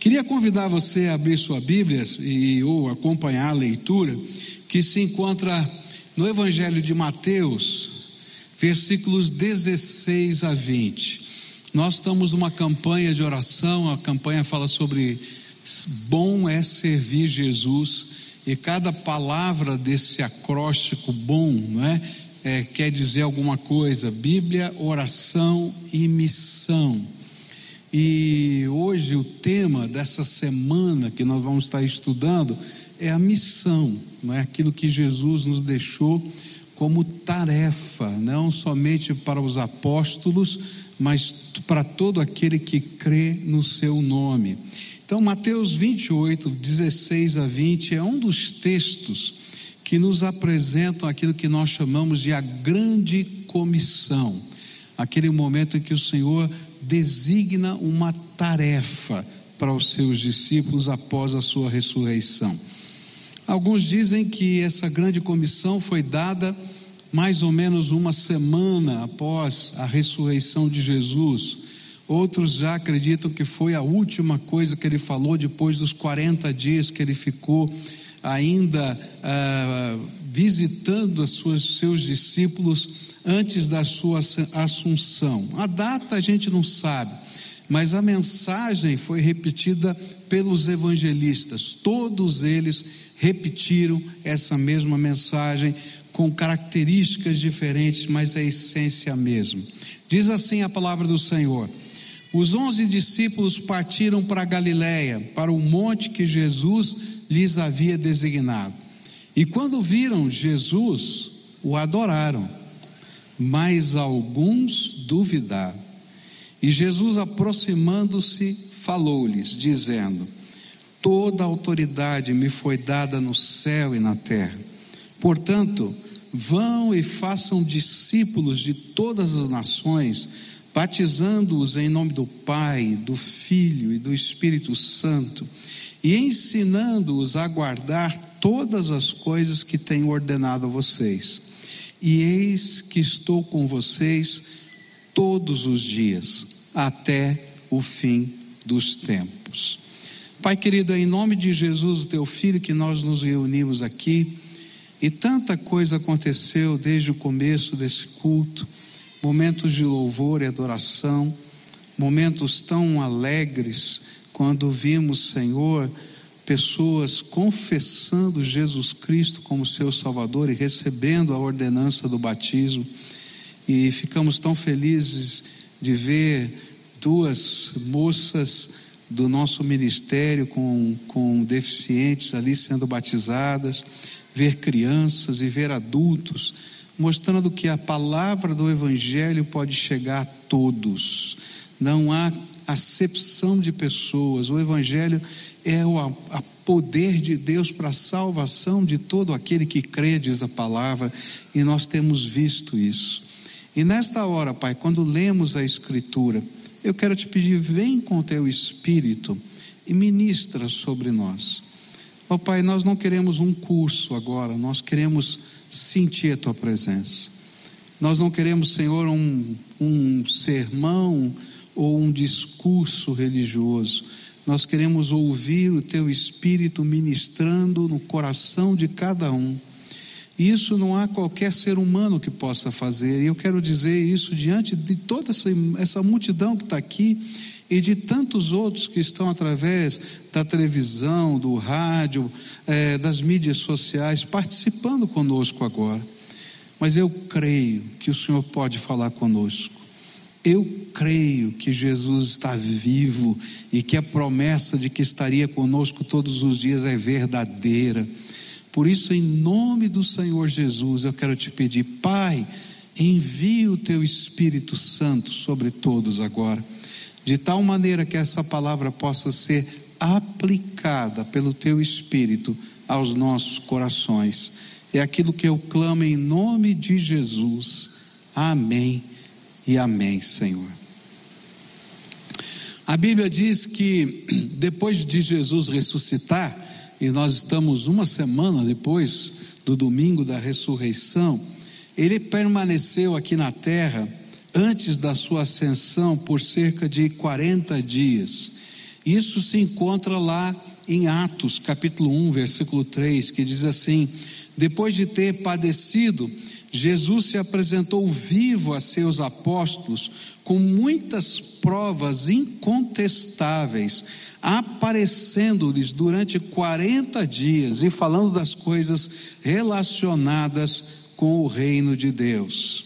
Queria convidar você a abrir sua Bíblia e ou acompanhar a leitura que se encontra no Evangelho de Mateus, versículos 16 a 20. Nós estamos numa campanha de oração, a campanha fala sobre bom é servir Jesus, e cada palavra desse acróstico bom, não é? é quer dizer alguma coisa. Bíblia, oração e missão. E hoje o tema dessa semana que nós vamos estar estudando é a missão, não é aquilo que Jesus nos deixou como tarefa, não somente para os apóstolos, mas para todo aquele que crê no seu nome. Então, Mateus 28, 16 a 20 é um dos textos que nos apresentam aquilo que nós chamamos de a grande comissão, aquele momento em que o Senhor designa uma tarefa para os seus discípulos após a sua ressurreição. Alguns dizem que essa grande comissão foi dada mais ou menos uma semana após a ressurreição de Jesus. Outros já acreditam que foi a última coisa que ele falou depois dos 40 dias que ele ficou ainda ah, visitando os seus discípulos antes da sua assunção. A data a gente não sabe, mas a mensagem foi repetida pelos evangelistas. Todos eles repetiram essa mesma mensagem com características diferentes, mas a essência mesmo. Diz assim a palavra do Senhor: Os onze discípulos partiram para Galiléia, para o monte que Jesus lhes havia designado. E quando viram Jesus, o adoraram mas alguns duvidaram. E Jesus, aproximando-se, falou-lhes, dizendo: Toda autoridade me foi dada no céu e na terra. Portanto, vão e façam discípulos de todas as nações, batizando-os em nome do Pai, do Filho e do Espírito Santo, e ensinando-os a guardar todas as coisas que tenho ordenado a vocês e eis que estou com vocês todos os dias, até o fim dos tempos. Pai querido, em nome de Jesus, o teu filho, que nós nos reunimos aqui, e tanta coisa aconteceu desde o começo desse culto. Momentos de louvor e adoração, momentos tão alegres, quando vimos, Senhor, pessoas confessando Jesus Cristo como seu Salvador e recebendo a ordenança do batismo. E ficamos tão felizes de ver duas moças do nosso ministério com, com deficientes ali sendo batizadas, ver crianças e ver adultos, mostrando que a palavra do Evangelho pode chegar a todos. Não há acepção de pessoas. O Evangelho é o a poder de Deus para a salvação de todo aquele que crê, diz a palavra, e nós temos visto isso. E nesta hora, Pai, quando lemos a Escritura, eu quero te pedir, vem com o teu Espírito e ministra sobre nós. Ó oh, Pai, nós não queremos um curso agora, nós queremos sentir a tua presença. Nós não queremos, Senhor, um, um sermão ou um discurso religioso. Nós queremos ouvir o teu espírito ministrando no coração de cada um. Isso não há qualquer ser humano que possa fazer, e eu quero dizer isso diante de toda essa, essa multidão que está aqui e de tantos outros que estão através da televisão, do rádio, é, das mídias sociais, participando conosco agora. Mas eu creio que o Senhor pode falar conosco. Eu creio que Jesus está vivo e que a promessa de que estaria conosco todos os dias é verdadeira. Por isso, em nome do Senhor Jesus, eu quero te pedir, Pai, envie o teu Espírito Santo sobre todos agora, de tal maneira que essa palavra possa ser aplicada pelo teu Espírito aos nossos corações. É aquilo que eu clamo em nome de Jesus. Amém e amém, Senhor. A Bíblia diz que depois de Jesus ressuscitar, e nós estamos uma semana depois do domingo da ressurreição, ele permaneceu aqui na terra antes da sua ascensão por cerca de 40 dias. Isso se encontra lá em Atos, capítulo 1, versículo 3, que diz assim: Depois de ter padecido, Jesus se apresentou vivo a seus apóstolos com muitas provas incontestáveis, aparecendo-lhes durante 40 dias e falando das coisas relacionadas com o reino de Deus.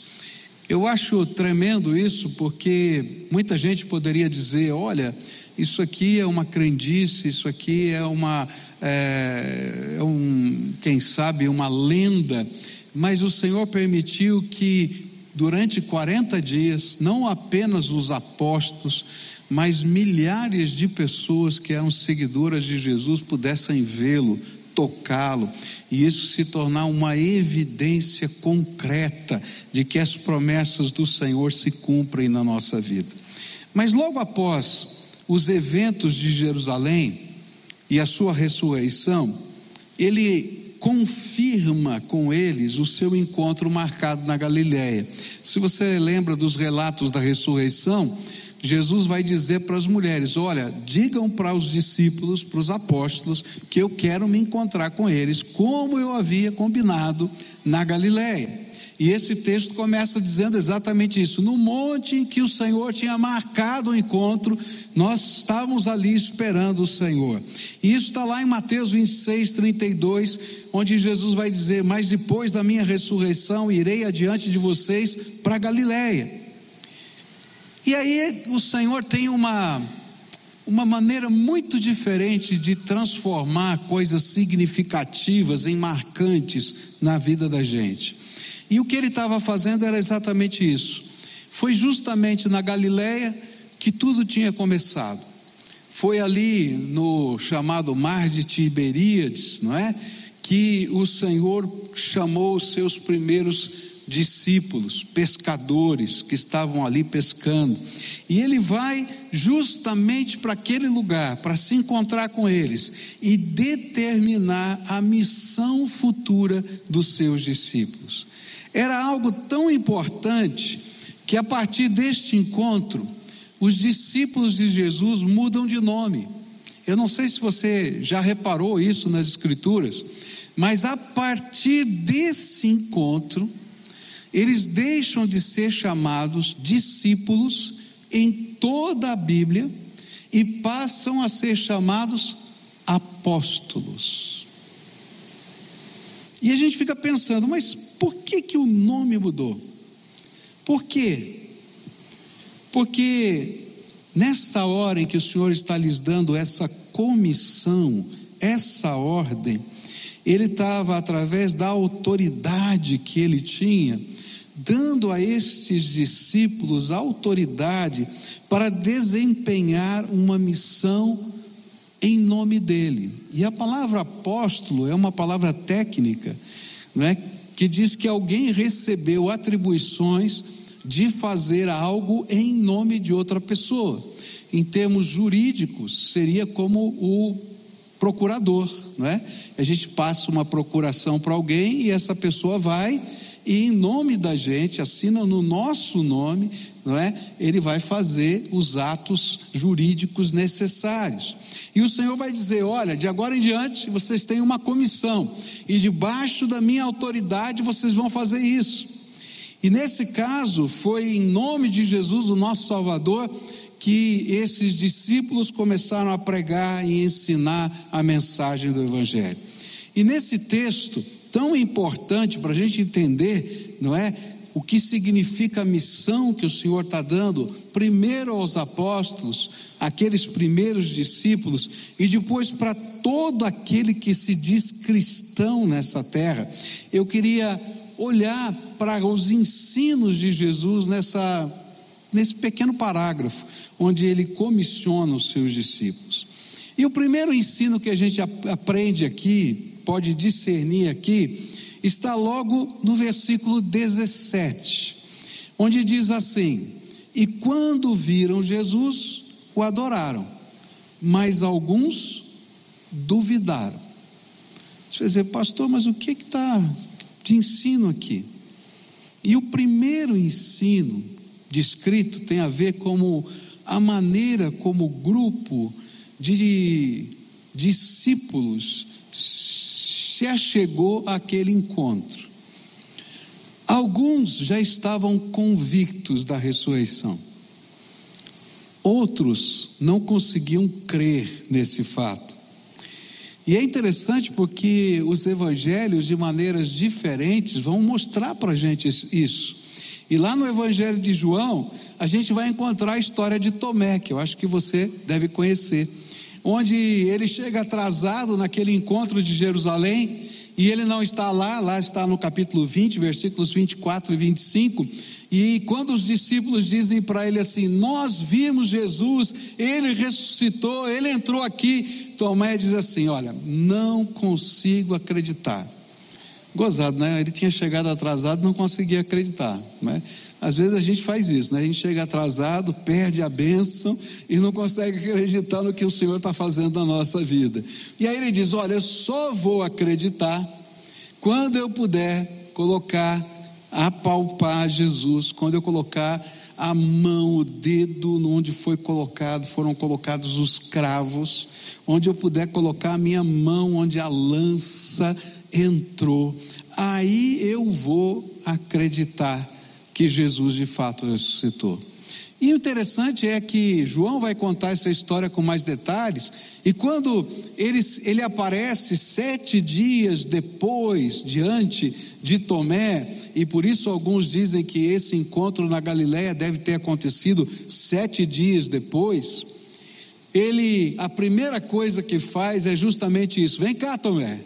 Eu acho tremendo isso porque muita gente poderia dizer: olha, isso aqui é uma crendice, isso aqui é uma, é, é um, quem sabe, uma lenda, mas o Senhor permitiu que durante 40 dias, não apenas os apóstolos, mas milhares de pessoas que eram seguidoras de Jesus pudessem vê-lo, tocá-lo, e isso se tornar uma evidência concreta de que as promessas do Senhor se cumprem na nossa vida. Mas logo após os eventos de Jerusalém e a sua ressurreição, ele confirma com eles o seu encontro marcado na Galiléia. Se você lembra dos relatos da ressurreição, Jesus vai dizer para as mulheres: Olha, digam para os discípulos, para os apóstolos, que eu quero me encontrar com eles, como eu havia combinado na Galiléia. E esse texto começa dizendo exatamente isso. No monte em que o Senhor tinha marcado o encontro, nós estávamos ali esperando o Senhor. E isso está lá em Mateus 26, 32, onde Jesus vai dizer: Mas depois da minha ressurreição, irei adiante de vocês para Galiléia. E aí o Senhor tem uma, uma maneira muito diferente de transformar coisas significativas em marcantes na vida da gente. E o que ele estava fazendo era exatamente isso. Foi justamente na Galileia que tudo tinha começado. Foi ali no chamado Mar de Tiberíades, não é? Que o Senhor chamou os seus primeiros discípulos, pescadores que estavam ali pescando. E ele vai justamente para aquele lugar, para se encontrar com eles e determinar a missão futura dos seus discípulos. Era algo tão importante que a partir deste encontro, os discípulos de Jesus mudam de nome. Eu não sei se você já reparou isso nas Escrituras, mas a partir desse encontro, eles deixam de ser chamados discípulos em toda a Bíblia e passam a ser chamados apóstolos. E a gente fica pensando, mas por que que o nome mudou? Por quê? Porque nessa hora em que o Senhor está lhes dando essa comissão, essa ordem, ele estava através da autoridade que ele tinha, dando a estes discípulos autoridade para desempenhar uma missão em nome dele. E a palavra apóstolo é uma palavra técnica, não é? Que diz que alguém recebeu atribuições de fazer algo em nome de outra pessoa. Em termos jurídicos, seria como o procurador, não é? A gente passa uma procuração para alguém e essa pessoa vai e em nome da gente, assina no nosso nome, não é? Ele vai fazer os atos jurídicos necessários. E o Senhor vai dizer: olha, de agora em diante vocês têm uma comissão, e debaixo da minha autoridade vocês vão fazer isso. E nesse caso, foi em nome de Jesus, o nosso Salvador, que esses discípulos começaram a pregar e ensinar a mensagem do Evangelho. E nesse texto, tão importante para a gente entender, não é? O que significa a missão que o Senhor está dando, primeiro aos apóstolos, aqueles primeiros discípulos, e depois para todo aquele que se diz cristão nessa terra. Eu queria olhar para os ensinos de Jesus nessa, nesse pequeno parágrafo, onde ele comissiona os seus discípulos. E o primeiro ensino que a gente aprende aqui, pode discernir aqui, está logo no versículo 17, onde diz assim: E quando viram Jesus, o adoraram, mas alguns duvidaram. Você vai dizer, pastor, mas o que está de ensino aqui? E o primeiro ensino descrito tem a ver como a maneira como o grupo de discípulos se achegou àquele encontro. Alguns já estavam convictos da ressurreição. Outros não conseguiam crer nesse fato. E é interessante porque os evangelhos, de maneiras diferentes, vão mostrar para a gente isso. E lá no Evangelho de João, a gente vai encontrar a história de Tomé, que eu acho que você deve conhecer, onde ele chega atrasado naquele encontro de Jerusalém e ele não está lá, lá está no capítulo 20, versículos 24 e 25. E quando os discípulos dizem para ele assim: Nós vimos Jesus, ele ressuscitou, ele entrou aqui. Tomé diz assim: Olha, não consigo acreditar. Gozado, né? Ele tinha chegado atrasado, não conseguia acreditar. Né? Às vezes a gente faz isso, né? A gente chega atrasado, perde a bênção e não consegue acreditar no que o Senhor está fazendo na nossa vida. E aí ele diz: Olha, eu só vou acreditar quando eu puder colocar, apalpar Jesus, quando eu colocar a mão, o dedo onde foi colocado, foram colocados os cravos, onde eu puder colocar a minha mão, onde a lança entrou, aí eu vou acreditar que Jesus de fato ressuscitou. E o interessante é que João vai contar essa história com mais detalhes, e quando ele, ele aparece sete dias depois, diante de Tomé, e por isso alguns dizem que esse encontro na Galiléia deve ter acontecido sete dias depois, ele, a primeira coisa que faz é justamente isso: vem cá, Tomé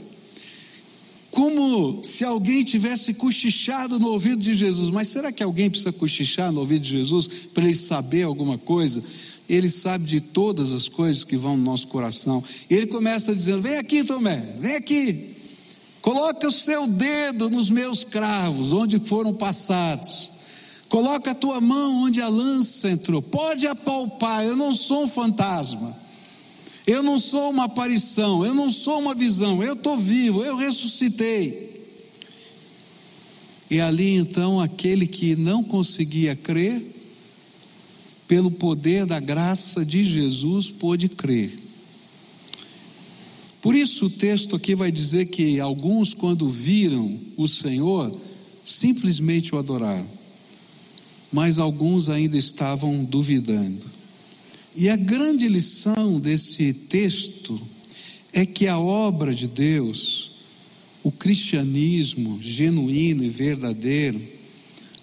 como se alguém tivesse cochichado no ouvido de Jesus. Mas será que alguém precisa cochichar no ouvido de Jesus para ele saber alguma coisa? Ele sabe de todas as coisas que vão no nosso coração. E ele começa dizendo: Vem aqui, Tomé, vem aqui. Coloca o seu dedo nos meus cravos, onde foram passados. Coloca a tua mão onde a lança entrou. Pode apalpar, eu não sou um fantasma. Eu não sou uma aparição, eu não sou uma visão, eu estou vivo, eu ressuscitei. E ali então, aquele que não conseguia crer, pelo poder da graça de Jesus, pôde crer. Por isso o texto aqui vai dizer que alguns, quando viram o Senhor, simplesmente o adoraram, mas alguns ainda estavam duvidando. E a grande lição desse texto é que a obra de Deus, o cristianismo genuíno e verdadeiro,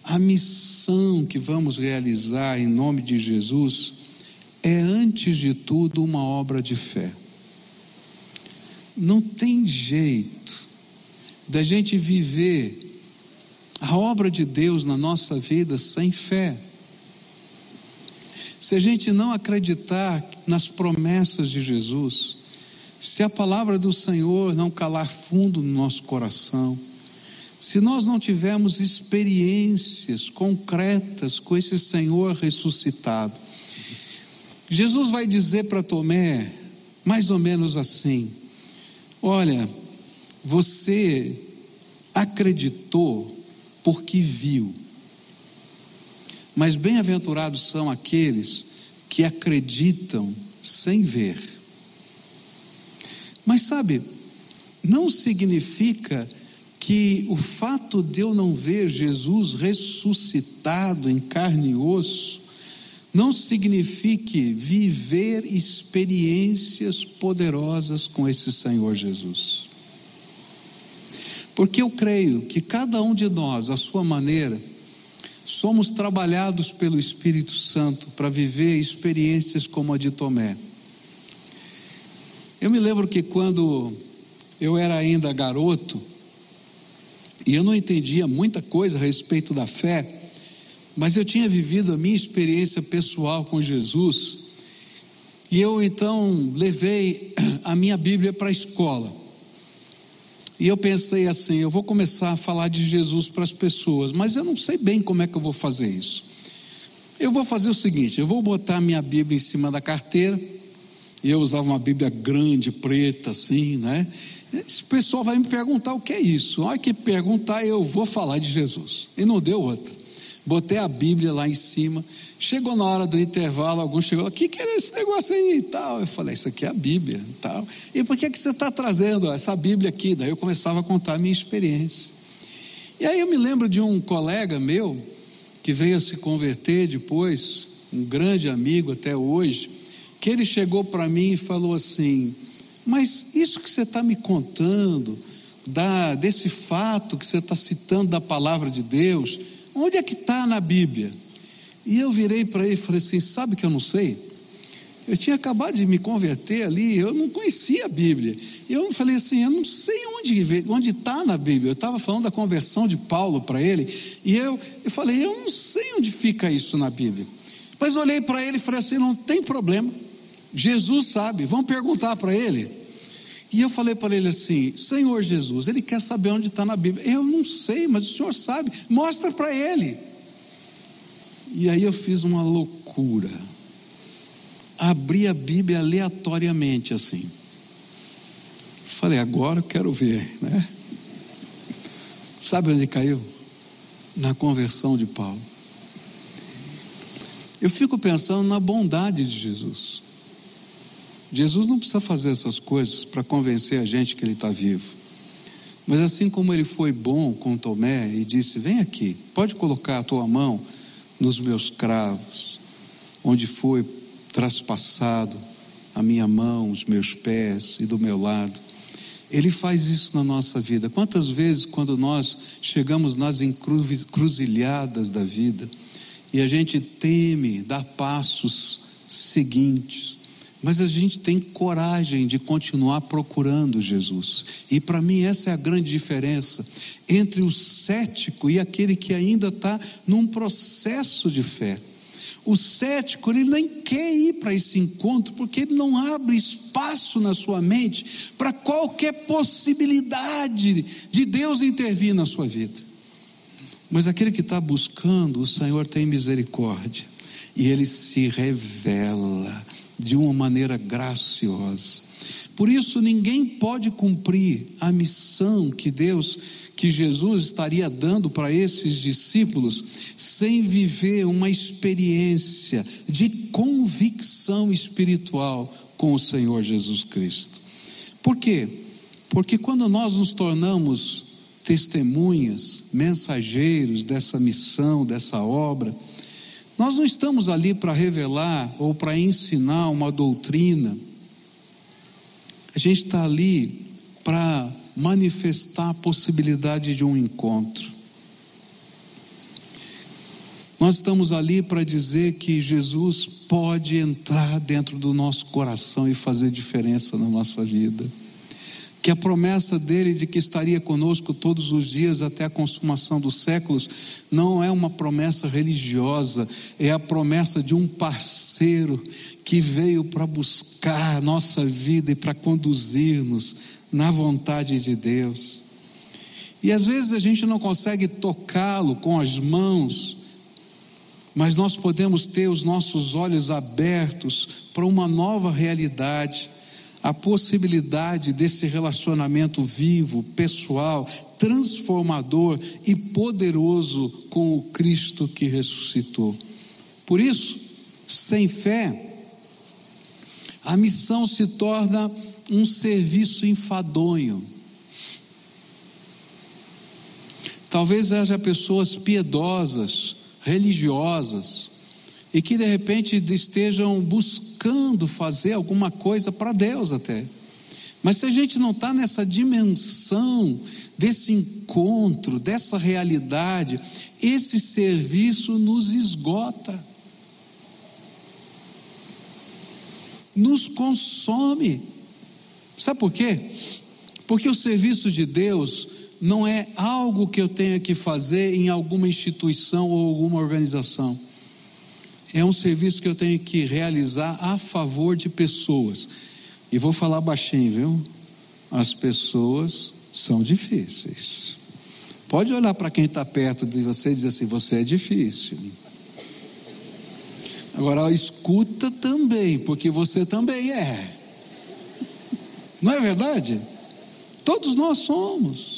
a missão que vamos realizar em nome de Jesus, é antes de tudo uma obra de fé. Não tem jeito da gente viver a obra de Deus na nossa vida sem fé. Se a gente não acreditar nas promessas de Jesus, se a palavra do Senhor não calar fundo no nosso coração, se nós não tivermos experiências concretas com esse Senhor ressuscitado, Jesus vai dizer para Tomé, mais ou menos assim: Olha, você acreditou porque viu mas bem-aventurados são aqueles que acreditam sem ver. Mas sabe, não significa que o fato de eu não ver Jesus ressuscitado em carne e osso não signifique viver experiências poderosas com esse Senhor Jesus. Porque eu creio que cada um de nós, à sua maneira, somos trabalhados pelo Espírito Santo para viver experiências como a de Tomé. Eu me lembro que quando eu era ainda garoto, e eu não entendia muita coisa a respeito da fé, mas eu tinha vivido a minha experiência pessoal com Jesus, e eu então levei a minha Bíblia para a escola. E eu pensei assim: eu vou começar a falar de Jesus para as pessoas, mas eu não sei bem como é que eu vou fazer isso. Eu vou fazer o seguinte: eu vou botar minha Bíblia em cima da carteira, e eu usava uma Bíblia grande, preta, assim, né? Esse pessoal vai me perguntar o que é isso. Olha que perguntar, eu vou falar de Jesus. E não deu outra. Botei a Bíblia lá em cima. Chegou na hora do intervalo, algum chegou, o que, que era esse negócio aí e tal? Eu falei, isso aqui é a Bíblia e tal. E por que, que você está trazendo essa Bíblia aqui? Daí eu começava a contar a minha experiência. E aí eu me lembro de um colega meu, que veio a se converter depois, um grande amigo até hoje, que ele chegou para mim e falou assim: Mas isso que você está me contando, da, desse fato que você está citando da palavra de Deus, onde é que está na Bíblia? E eu virei para ele e falei assim: Sabe que eu não sei? Eu tinha acabado de me converter ali, eu não conhecia a Bíblia. E eu falei assim: Eu não sei onde está na Bíblia. Eu estava falando da conversão de Paulo para ele, e eu, eu falei: Eu não sei onde fica isso na Bíblia. Mas olhei para ele e falei assim: Não tem problema. Jesus sabe, vamos perguntar para ele. E eu falei para ele assim: Senhor Jesus, ele quer saber onde está na Bíblia. Eu não sei, mas o senhor sabe, mostra para ele. E aí eu fiz uma loucura. Abri a Bíblia aleatoriamente assim. Falei, agora eu quero ver, né? Sabe onde caiu? Na conversão de Paulo. Eu fico pensando na bondade de Jesus. Jesus não precisa fazer essas coisas para convencer a gente que ele está vivo. Mas assim como ele foi bom com Tomé e disse: Vem aqui, pode colocar a tua mão nos meus cravos, onde foi traspassado a minha mão, os meus pés e do meu lado. Ele faz isso na nossa vida. Quantas vezes, quando nós chegamos nas encruzilhadas da vida e a gente teme dar passos seguintes, mas a gente tem coragem de continuar procurando Jesus. E para mim, essa é a grande diferença entre o cético e aquele que ainda está num processo de fé. O cético, ele nem quer ir para esse encontro, porque ele não abre espaço na sua mente para qualquer possibilidade de Deus intervir na sua vida. Mas aquele que está buscando, o Senhor tem misericórdia, e ele se revela de uma maneira graciosa. Por isso, ninguém pode cumprir a missão que Deus, que Jesus estaria dando para esses discípulos, sem viver uma experiência de convicção espiritual com o Senhor Jesus Cristo. Por quê? Porque quando nós nos tornamos testemunhas, mensageiros dessa missão, dessa obra, nós não estamos ali para revelar ou para ensinar uma doutrina. A gente está ali para manifestar a possibilidade de um encontro. Nós estamos ali para dizer que Jesus pode entrar dentro do nosso coração e fazer diferença na nossa vida que a promessa dele de que estaria conosco todos os dias até a consumação dos séculos não é uma promessa religiosa, é a promessa de um parceiro que veio para buscar a nossa vida e para conduzir-nos na vontade de Deus. E às vezes a gente não consegue tocá-lo com as mãos, mas nós podemos ter os nossos olhos abertos para uma nova realidade a possibilidade desse relacionamento vivo, pessoal, transformador e poderoso com o Cristo que ressuscitou. Por isso, sem fé, a missão se torna um serviço enfadonho. Talvez haja pessoas piedosas, religiosas, e que de repente estejam buscando fazer alguma coisa para Deus até. Mas se a gente não está nessa dimensão desse encontro, dessa realidade, esse serviço nos esgota, nos consome. Sabe por quê? Porque o serviço de Deus não é algo que eu tenha que fazer em alguma instituição ou alguma organização é um serviço que eu tenho que realizar a favor de pessoas. E vou falar baixinho, viu? As pessoas são difíceis. Pode olhar para quem está perto de você e dizer assim: você é difícil. Agora, escuta também, porque você também é. Não é verdade? Todos nós somos.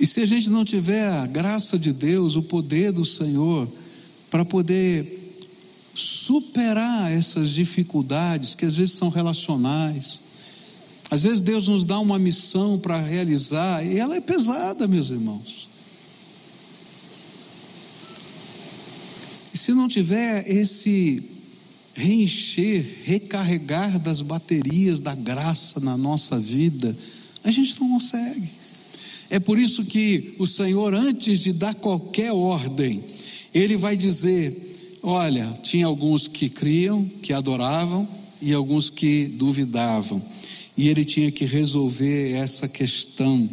E se a gente não tiver a graça de Deus, o poder do Senhor, para poder superar essas dificuldades que às vezes são relacionais, às vezes Deus nos dá uma missão para realizar e ela é pesada, meus irmãos. E se não tiver esse reencher, recarregar das baterias da graça na nossa vida, a gente não consegue. É por isso que o Senhor, antes de dar qualquer ordem, Ele vai dizer: olha, tinha alguns que criam, que adoravam, e alguns que duvidavam e ele tinha que resolver essa questão,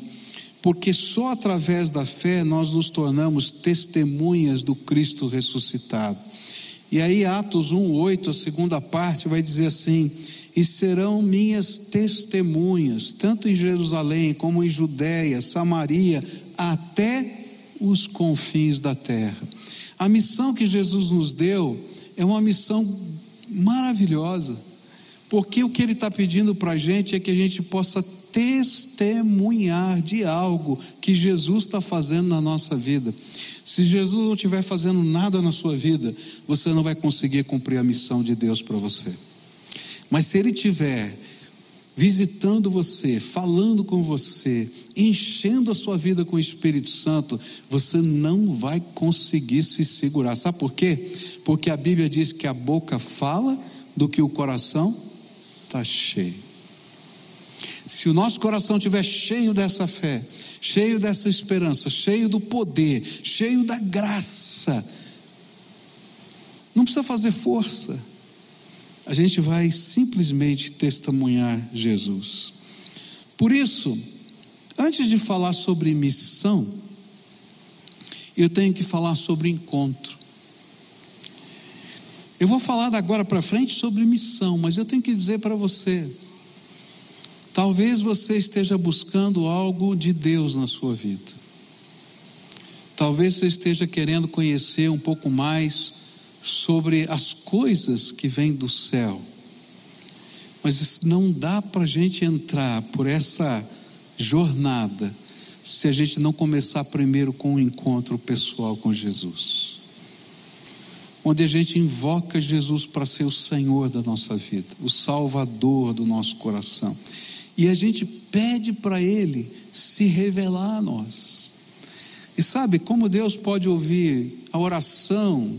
porque só através da fé nós nos tornamos testemunhas do Cristo ressuscitado. E aí, Atos 1,8, a segunda parte, vai dizer assim: E serão minhas testemunhas, tanto em Jerusalém como em Judéia, Samaria, até os confins da terra. A missão que Jesus nos deu é uma missão maravilhosa. Porque o que ele está pedindo para a gente é que a gente possa testemunhar de algo que Jesus está fazendo na nossa vida. Se Jesus não estiver fazendo nada na sua vida, você não vai conseguir cumprir a missão de Deus para você. Mas se Ele estiver visitando você, falando com você, enchendo a sua vida com o Espírito Santo, você não vai conseguir se segurar. Sabe por quê? Porque a Bíblia diz que a boca fala do que o coração está cheio. Se o nosso coração estiver cheio dessa fé, cheio dessa esperança, cheio do poder, cheio da graça, não precisa fazer força, a gente vai simplesmente testemunhar Jesus. Por isso, antes de falar sobre missão, eu tenho que falar sobre encontro. Eu vou falar da agora para frente sobre missão, mas eu tenho que dizer para você: talvez você esteja buscando algo de Deus na sua vida. Talvez você esteja querendo conhecer um pouco mais sobre as coisas que vêm do céu. Mas não dá para a gente entrar por essa jornada se a gente não começar primeiro com um encontro pessoal com Jesus onde a gente invoca Jesus para ser o Senhor da nossa vida, o Salvador do nosso coração. E a gente pede para Ele se revelar a nós. E sabe como Deus pode ouvir a oração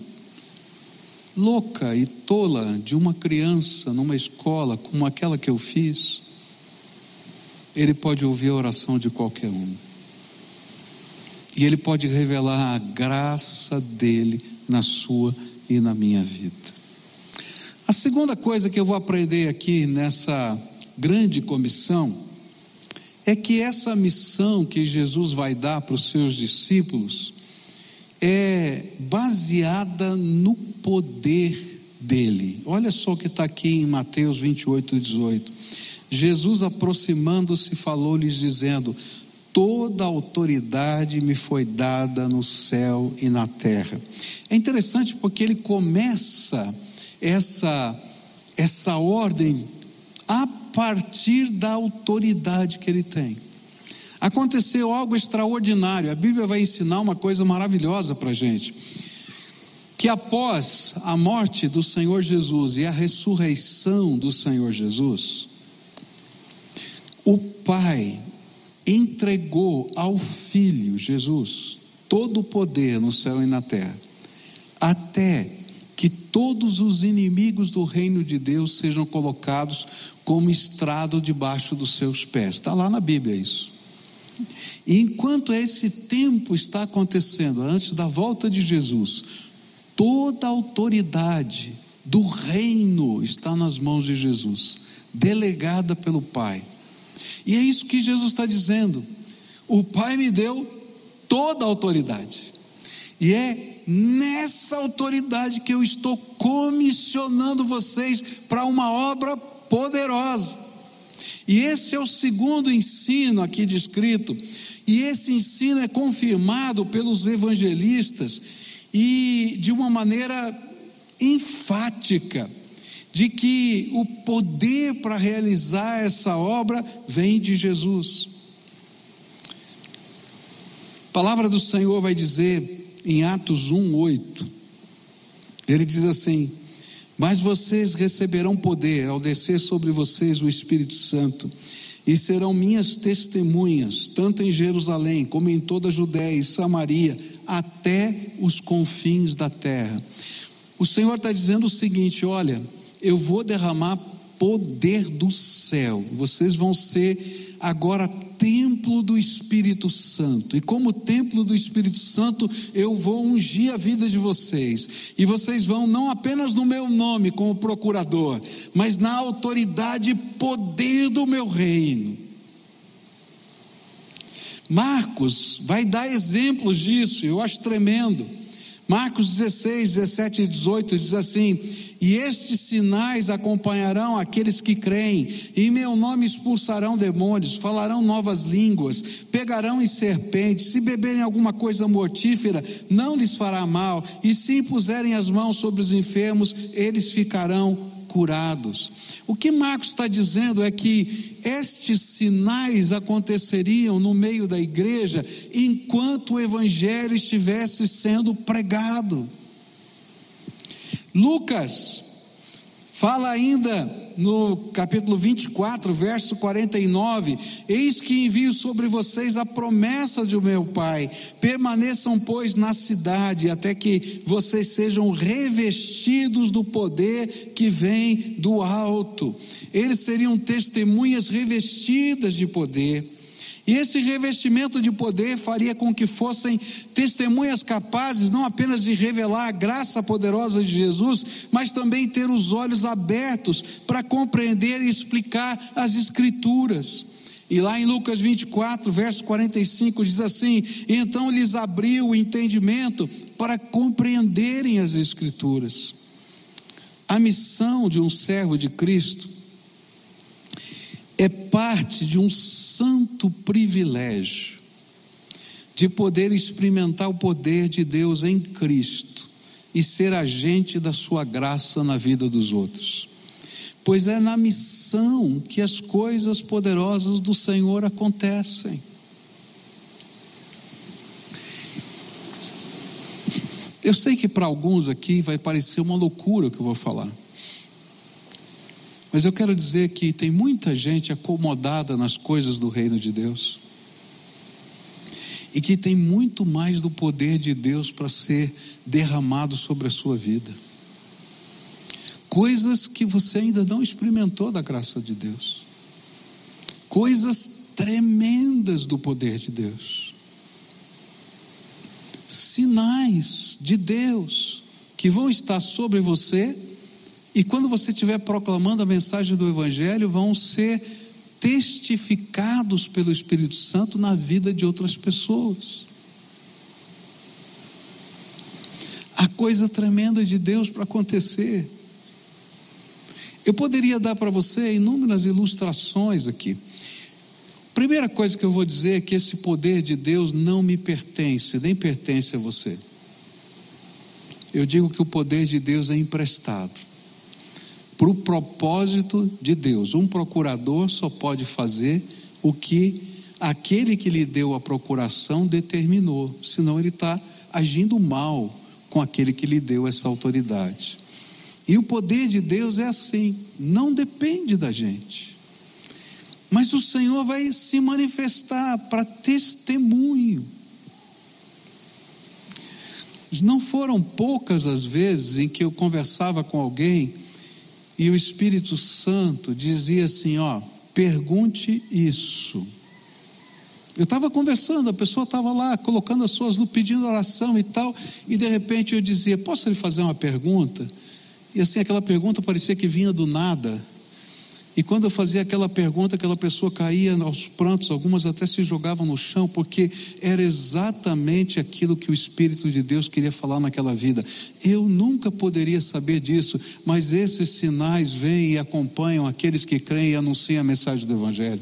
louca e tola de uma criança numa escola como aquela que eu fiz? Ele pode ouvir a oração de qualquer um. E Ele pode revelar a graça dele na sua e na minha vida. A segunda coisa que eu vou aprender aqui nessa grande comissão é que essa missão que Jesus vai dar para os seus discípulos é baseada no poder dele. Olha só o que está aqui em Mateus 28, 18. Jesus aproximando-se falou-lhes dizendo: toda autoridade me foi dada no céu e na terra. É interessante porque ele começa essa essa ordem a partir da autoridade que ele tem. Aconteceu algo extraordinário. A Bíblia vai ensinar uma coisa maravilhosa para a gente. Que após a morte do Senhor Jesus e a ressurreição do Senhor Jesus, o Pai entregou ao Filho Jesus todo o poder no céu e na terra, até que todos os inimigos do reino de Deus sejam colocados como estrado debaixo dos seus pés. Está lá na Bíblia isso. E enquanto esse tempo está acontecendo, antes da volta de Jesus, toda a autoridade do reino está nas mãos de Jesus, delegada pelo Pai. E é isso que Jesus está dizendo. O Pai me deu toda a autoridade. E é nessa autoridade que eu estou comissionando vocês para uma obra poderosa. E esse é o segundo ensino aqui descrito. E esse ensino é confirmado pelos evangelistas e de uma maneira enfática de que o poder para realizar essa obra vem de Jesus. palavra do Senhor vai dizer em Atos 1, 8, ele diz assim: Mas vocês receberão poder ao descer sobre vocês o Espírito Santo, e serão minhas testemunhas, tanto em Jerusalém como em toda a Judéia e Samaria, até os confins da terra. O Senhor está dizendo o seguinte: olha, eu vou derramar poder do céu, vocês vão ser agora templo do Espírito Santo, e como templo do Espírito Santo, eu vou ungir a vida de vocês, e vocês vão não apenas no meu nome como procurador, mas na autoridade e poder do meu reino. Marcos vai dar exemplos disso, eu acho tremendo. Marcos 16, 17 e 18 diz assim: E estes sinais acompanharão aqueles que creem, em meu nome expulsarão demônios, falarão novas línguas, pegarão em serpentes, se beberem alguma coisa mortífera, não lhes fará mal, e se impuserem as mãos sobre os enfermos, eles ficarão curados. O que Marcos está dizendo é que estes sinais aconteceriam no meio da igreja enquanto o evangelho estivesse sendo pregado. Lucas Fala ainda no capítulo 24, verso 49: Eis que envio sobre vocês a promessa de meu Pai. Permaneçam, pois, na cidade, até que vocês sejam revestidos do poder que vem do alto. Eles seriam testemunhas revestidas de poder. E esse revestimento de poder faria com que fossem testemunhas capazes não apenas de revelar a graça poderosa de Jesus, mas também ter os olhos abertos para compreender e explicar as Escrituras. E lá em Lucas 24, verso 45, diz assim: Então lhes abriu o entendimento para compreenderem as Escrituras. A missão de um servo de Cristo é parte de um santo privilégio de poder experimentar o poder de Deus em Cristo e ser agente da sua graça na vida dos outros. Pois é na missão que as coisas poderosas do Senhor acontecem. Eu sei que para alguns aqui vai parecer uma loucura o que eu vou falar. Mas eu quero dizer que tem muita gente acomodada nas coisas do reino de Deus. E que tem muito mais do poder de Deus para ser derramado sobre a sua vida. Coisas que você ainda não experimentou da graça de Deus. Coisas tremendas do poder de Deus. Sinais de Deus que vão estar sobre você e quando você estiver proclamando a mensagem do Evangelho, vão ser testificados pelo Espírito Santo na vida de outras pessoas. Há coisa tremenda de Deus para acontecer. Eu poderia dar para você inúmeras ilustrações aqui. Primeira coisa que eu vou dizer é que esse poder de Deus não me pertence, nem pertence a você. Eu digo que o poder de Deus é emprestado para o propósito de Deus. Um procurador só pode fazer o que aquele que lhe deu a procuração determinou, senão ele está agindo mal com aquele que lhe deu essa autoridade. E o poder de Deus é assim, não depende da gente. Mas o Senhor vai se manifestar para testemunho. Não foram poucas as vezes em que eu conversava com alguém e o Espírito Santo dizia assim: ó, pergunte isso. Eu estava conversando, a pessoa estava lá colocando as suas pedindo oração e tal, e de repente eu dizia: Posso lhe fazer uma pergunta? E assim, aquela pergunta parecia que vinha do nada. E quando eu fazia aquela pergunta, aquela pessoa caía aos prantos, algumas até se jogavam no chão, porque era exatamente aquilo que o Espírito de Deus queria falar naquela vida. Eu nunca poderia saber disso, mas esses sinais vêm e acompanham aqueles que creem e anunciam a mensagem do Evangelho.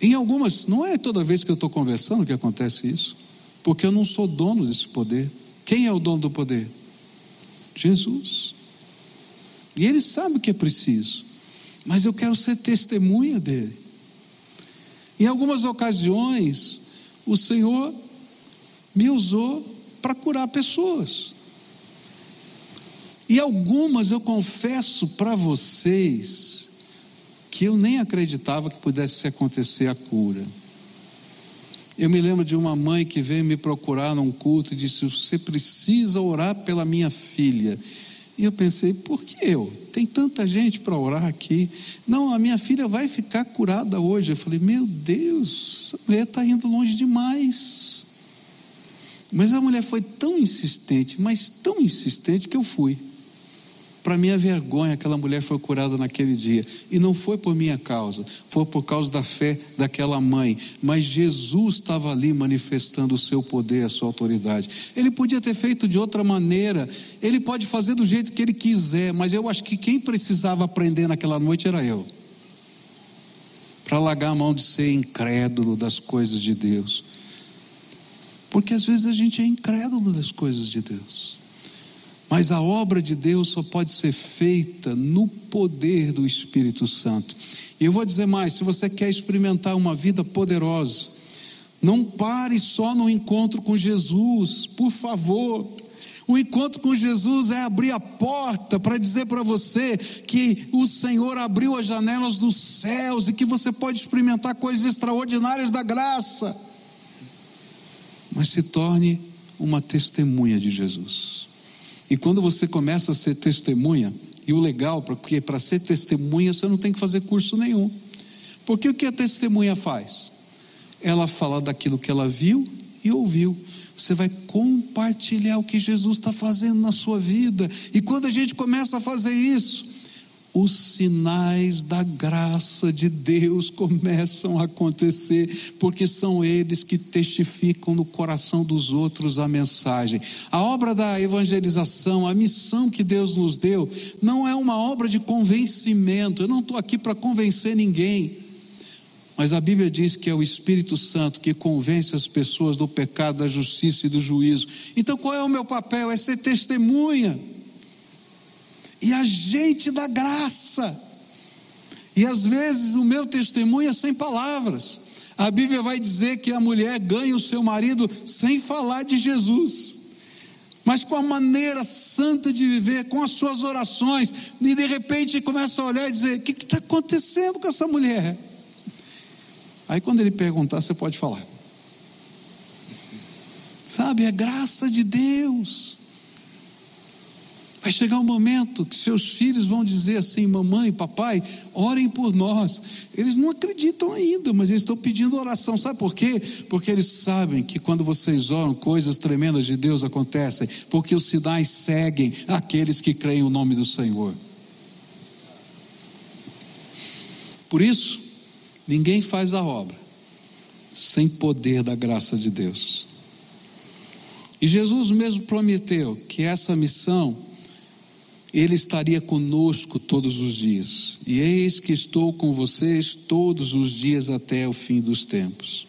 Em algumas, não é toda vez que eu estou conversando que acontece isso, porque eu não sou dono desse poder. Quem é o dono do poder? Jesus. E ele sabe o que é preciso. Mas eu quero ser testemunha dele. Em algumas ocasiões, o Senhor me usou para curar pessoas. E algumas eu confesso para vocês que eu nem acreditava que pudesse acontecer a cura. Eu me lembro de uma mãe que veio me procurar num culto e disse: Você precisa orar pela minha filha. E eu pensei: Por que eu? Tem tanta gente para orar aqui. Não, a minha filha vai ficar curada hoje. Eu falei: Meu Deus, essa mulher está indo longe demais. Mas a mulher foi tão insistente, mas tão insistente que eu fui. Para minha vergonha, aquela mulher foi curada naquele dia. E não foi por minha causa, foi por causa da fé daquela mãe. Mas Jesus estava ali manifestando o seu poder, a sua autoridade. Ele podia ter feito de outra maneira, ele pode fazer do jeito que ele quiser, mas eu acho que quem precisava aprender naquela noite era eu. Para largar a mão de ser incrédulo das coisas de Deus. Porque às vezes a gente é incrédulo das coisas de Deus. Mas a obra de Deus só pode ser feita no poder do Espírito Santo. E eu vou dizer mais: se você quer experimentar uma vida poderosa, não pare só no encontro com Jesus, por favor. O encontro com Jesus é abrir a porta para dizer para você que o Senhor abriu as janelas dos céus e que você pode experimentar coisas extraordinárias da graça. Mas se torne uma testemunha de Jesus. E quando você começa a ser testemunha, e o legal, porque para ser testemunha você não tem que fazer curso nenhum. Porque o que a testemunha faz? Ela fala daquilo que ela viu e ouviu. Você vai compartilhar o que Jesus está fazendo na sua vida. E quando a gente começa a fazer isso, os sinais da graça de Deus começam a acontecer, porque são eles que testificam no coração dos outros a mensagem. A obra da evangelização, a missão que Deus nos deu, não é uma obra de convencimento, eu não estou aqui para convencer ninguém. Mas a Bíblia diz que é o Espírito Santo que convence as pessoas do pecado, da justiça e do juízo. Então qual é o meu papel? É ser testemunha e agente da graça. E às vezes o meu testemunho é sem palavras. A Bíblia vai dizer que a mulher ganha o seu marido sem falar de Jesus, mas com a maneira santa de viver, com as suas orações, e de repente começa a olhar e dizer: O que está acontecendo com essa mulher? Aí quando ele perguntar, você pode falar. Sabe, é graça de Deus. Vai chegar um momento que seus filhos vão dizer assim: mamãe, papai, orem por nós. Eles não acreditam ainda, mas eles estão pedindo oração. Sabe por quê? Porque eles sabem que quando vocês oram, coisas tremendas de Deus acontecem, porque os sinais seguem aqueles que creem o nome do Senhor. Por isso, ninguém faz a obra sem poder da graça de Deus. E Jesus mesmo prometeu que essa missão ele estaria conosco todos os dias. E eis que estou com vocês todos os dias até o fim dos tempos.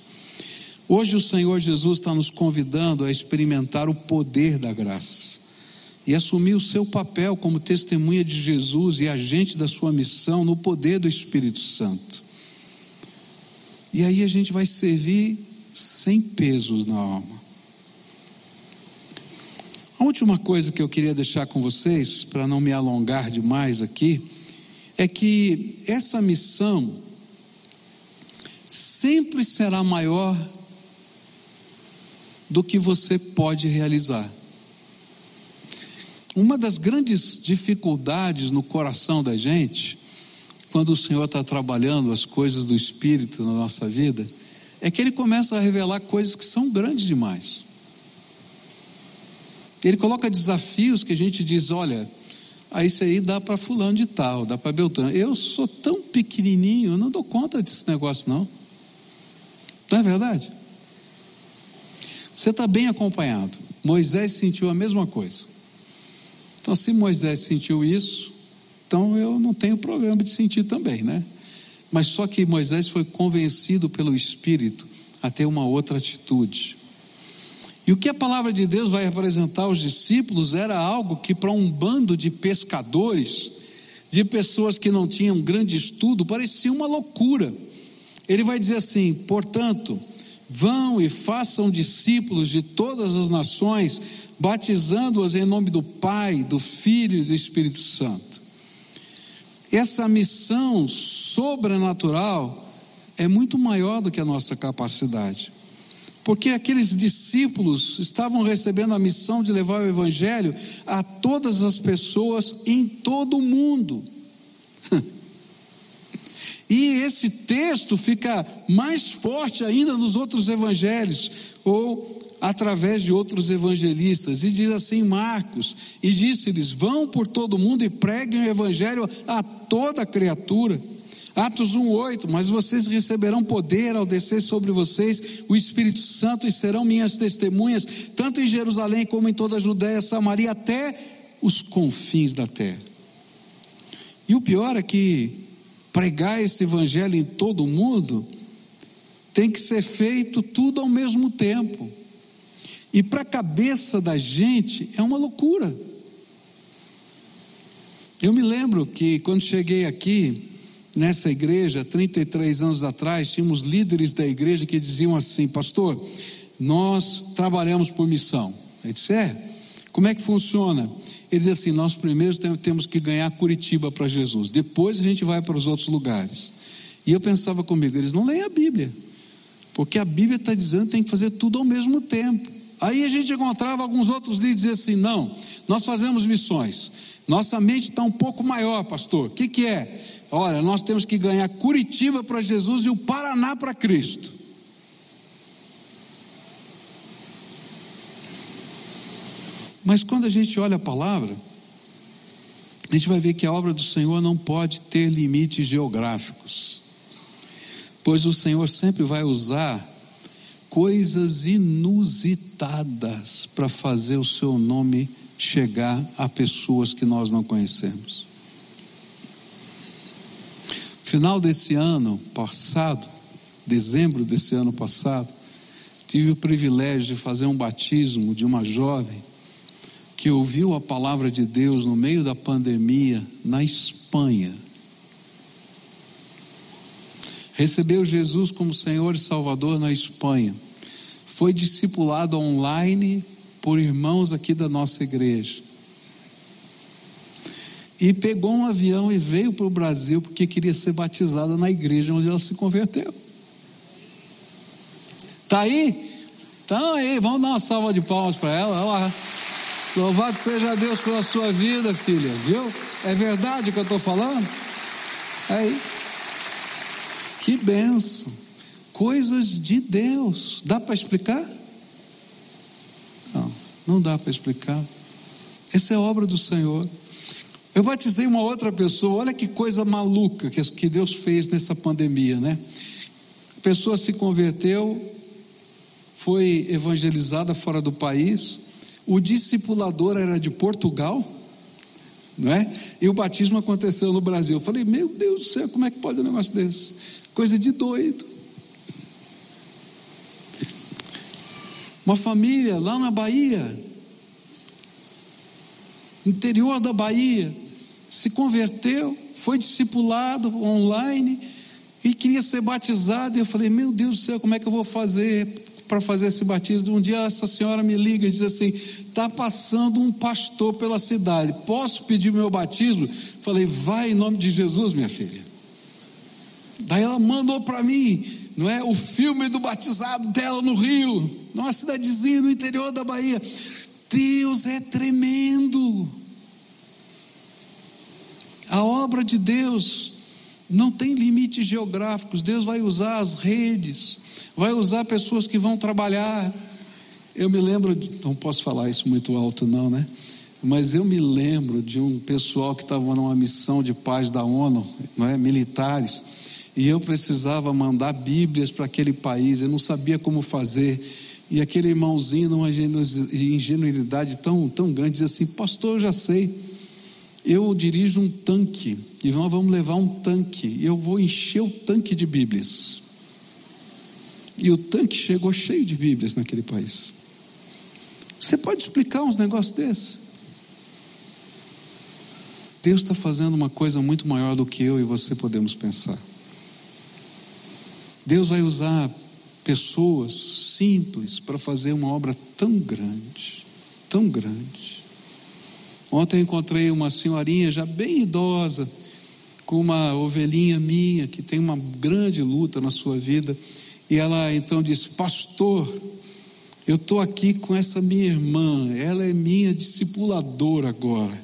Hoje o Senhor Jesus está nos convidando a experimentar o poder da graça e assumir o seu papel como testemunha de Jesus e agente da sua missão no poder do Espírito Santo. E aí a gente vai servir sem pesos na alma. A última coisa que eu queria deixar com vocês, para não me alongar demais aqui, é que essa missão sempre será maior do que você pode realizar. Uma das grandes dificuldades no coração da gente, quando o Senhor está trabalhando as coisas do Espírito na nossa vida, é que Ele começa a revelar coisas que são grandes demais. Ele coloca desafios que a gente diz: olha, a isso aí dá para fulano de tal, dá para Beltrano. Eu sou tão pequenininho, eu não dou conta desse negócio, não. Não é verdade? Você está bem acompanhado. Moisés sentiu a mesma coisa. Então, se Moisés sentiu isso, então eu não tenho problema de sentir também, né? Mas só que Moisés foi convencido pelo Espírito a ter uma outra atitude. E o que a palavra de Deus vai apresentar aos discípulos era algo que, para um bando de pescadores, de pessoas que não tinham grande estudo, parecia uma loucura. Ele vai dizer assim: portanto, vão e façam discípulos de todas as nações, batizando-os em nome do Pai, do Filho e do Espírito Santo. Essa missão sobrenatural é muito maior do que a nossa capacidade. Porque aqueles discípulos estavam recebendo a missão de levar o Evangelho a todas as pessoas em todo o mundo. E esse texto fica mais forte ainda nos outros evangelhos, ou através de outros evangelistas, e diz assim Marcos, e disse-lhes: vão por todo o mundo e preguem o evangelho a toda criatura. Atos 1:8, mas vocês receberão poder ao descer sobre vocês o Espírito Santo e serão minhas testemunhas, tanto em Jerusalém como em toda a Judéia, Samaria, até os confins da terra. E o pior é que pregar esse evangelho em todo o mundo tem que ser feito tudo ao mesmo tempo. E para a cabeça da gente é uma loucura. Eu me lembro que quando cheguei aqui, nessa igreja, 33 anos atrás, tínhamos líderes da igreja que diziam assim: Pastor, nós trabalhamos por missão. Ele disse: É, como é que funciona? Ele diz assim: Nós primeiro temos que ganhar Curitiba para Jesus, depois a gente vai para os outros lugares. E eu pensava comigo: eles não leem a Bíblia, porque a Bíblia está dizendo que tem que fazer tudo ao mesmo tempo. Aí a gente encontrava alguns outros líderes assim: não, nós fazemos missões. Nossa mente está um pouco maior, pastor. O que, que é? Olha, nós temos que ganhar Curitiba para Jesus e o Paraná para Cristo. Mas quando a gente olha a palavra, a gente vai ver que a obra do Senhor não pode ter limites geográficos, pois o Senhor sempre vai usar coisas inusitadas para fazer o seu nome chegar a pessoas que nós não conhecemos. Final desse ano passado, dezembro desse ano passado, tive o privilégio de fazer um batismo de uma jovem que ouviu a palavra de Deus no meio da pandemia na Espanha. Recebeu Jesus como Senhor e Salvador na Espanha. Foi discipulado online por irmãos aqui da nossa igreja. E pegou um avião e veio para o Brasil porque queria ser batizada na igreja onde ela se converteu. Tá aí? Então aí, vamos dar uma salva de palmas para ela. Louvado seja Deus pela sua vida, filha, viu? É verdade o que eu estou falando? Aí. Que benção. Coisas de Deus. Dá para explicar? Não, não dá para explicar. Essa é obra do Senhor. Eu batizei uma outra pessoa, olha que coisa maluca que Deus fez nessa pandemia, né? A pessoa se converteu, foi evangelizada fora do país, o discipulador era de Portugal, não é? E o batismo aconteceu no Brasil. Eu falei, meu Deus do céu, como é que pode um negócio desse? Coisa de doido. Uma família lá na Bahia, interior da Bahia, se converteu, foi discipulado online e queria ser batizado. E eu falei: Meu Deus do céu, como é que eu vou fazer para fazer esse batismo? Um dia essa senhora me liga e diz assim: Está passando um pastor pela cidade, posso pedir meu batismo? Falei: Vai em nome de Jesus, minha filha. Daí ela mandou para mim, não é? O filme do batizado dela no Rio, numa cidadezinha no interior da Bahia. Deus é tremendo. A obra de Deus não tem limites geográficos. Deus vai usar as redes, vai usar pessoas que vão trabalhar. Eu me lembro, de, não posso falar isso muito alto, não, né? Mas eu me lembro de um pessoal que estava numa missão de paz da ONU, não é? militares, e eu precisava mandar Bíblias para aquele país, eu não sabia como fazer. E aquele irmãozinho, numa ingenuidade tão, tão grande, dizia assim: Pastor, eu já sei. Eu dirijo um tanque e nós vamos levar um tanque e eu vou encher o tanque de Bíblias. E o tanque chegou cheio de Bíblias naquele país. Você pode explicar uns negócios desses? Deus está fazendo uma coisa muito maior do que eu e você podemos pensar. Deus vai usar pessoas simples para fazer uma obra tão grande, tão grande. Ontem eu encontrei uma senhorinha já bem idosa, com uma ovelhinha minha que tem uma grande luta na sua vida, e ela então disse: Pastor, eu estou aqui com essa minha irmã, ela é minha discipuladora agora,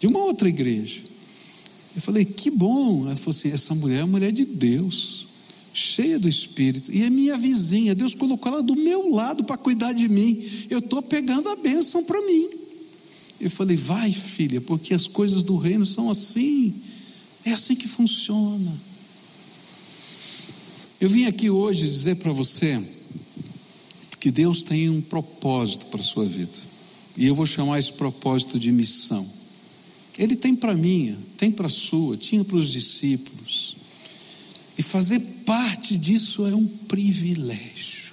de uma outra igreja. Eu falei: Que bom. Ela falou assim: Essa mulher é a mulher de Deus, cheia do Espírito, e é minha vizinha. Deus colocou ela do meu lado para cuidar de mim. Eu estou pegando a bênção para mim. Eu falei: Vai, filha, porque as coisas do reino são assim. É assim que funciona. Eu vim aqui hoje dizer para você que Deus tem um propósito para a sua vida. E eu vou chamar esse propósito de missão. Ele tem para mim, tem para a sua, tinha para os discípulos. E fazer parte disso é um privilégio.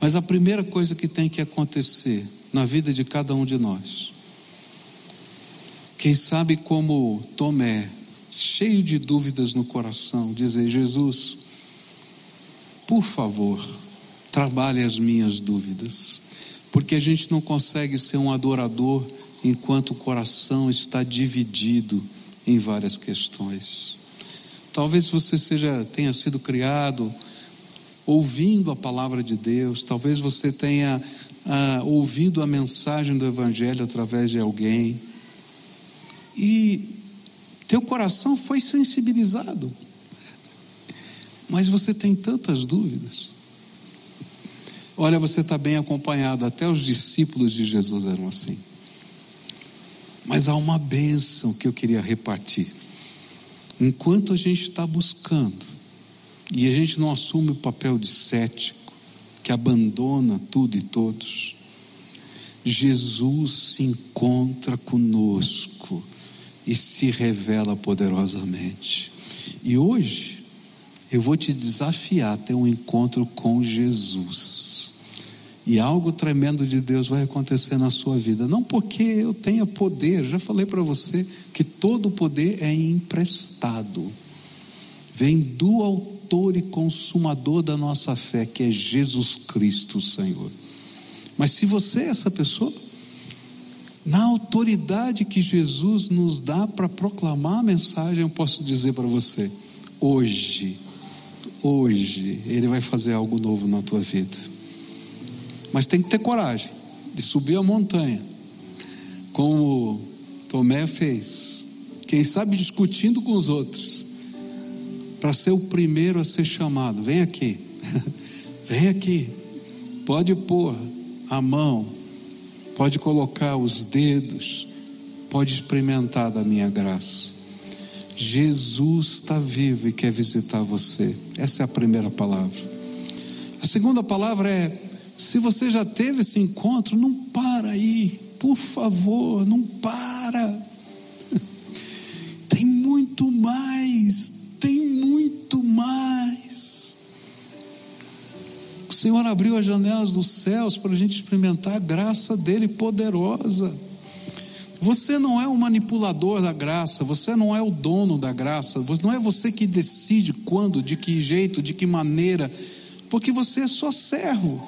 Mas a primeira coisa que tem que acontecer na vida de cada um de nós quem sabe como Tomé, cheio de dúvidas no coração, dizer: Jesus, por favor, trabalhe as minhas dúvidas, porque a gente não consegue ser um adorador enquanto o coração está dividido em várias questões. Talvez você seja tenha sido criado ouvindo a palavra de Deus, talvez você tenha ah, ouvido a mensagem do Evangelho através de alguém e teu coração foi sensibilizado, mas você tem tantas dúvidas. Olha, você está bem acompanhado, até os discípulos de Jesus eram assim. Mas há uma bênção que eu queria repartir. Enquanto a gente está buscando, e a gente não assume o papel de cético, que abandona tudo e todos, Jesus se encontra conosco e se revela poderosamente. E hoje eu vou te desafiar a ter um encontro com Jesus. E algo tremendo de Deus vai acontecer na sua vida. Não porque eu tenha poder, já falei para você que todo poder é emprestado. Vem do autor e consumador da nossa fé, que é Jesus Cristo, Senhor. Mas se você é essa pessoa, na autoridade que Jesus nos dá para proclamar a mensagem, eu posso dizer para você: hoje, hoje, Ele vai fazer algo novo na tua vida. Mas tem que ter coragem de subir a montanha, como Tomé fez. Quem sabe discutindo com os outros, para ser o primeiro a ser chamado. Vem aqui, vem aqui, pode pôr a mão pode colocar os dedos, pode experimentar da minha graça. Jesus está vivo e quer visitar você. Essa é a primeira palavra. A segunda palavra é: se você já teve esse encontro, não para aí, por favor, não para. Tem muito mais, tem muito mais. Senhor abriu as janelas dos céus para a gente experimentar a graça dele poderosa. Você não é o manipulador da graça, você não é o dono da graça, não é você que decide quando, de que jeito, de que maneira, porque você é só servo.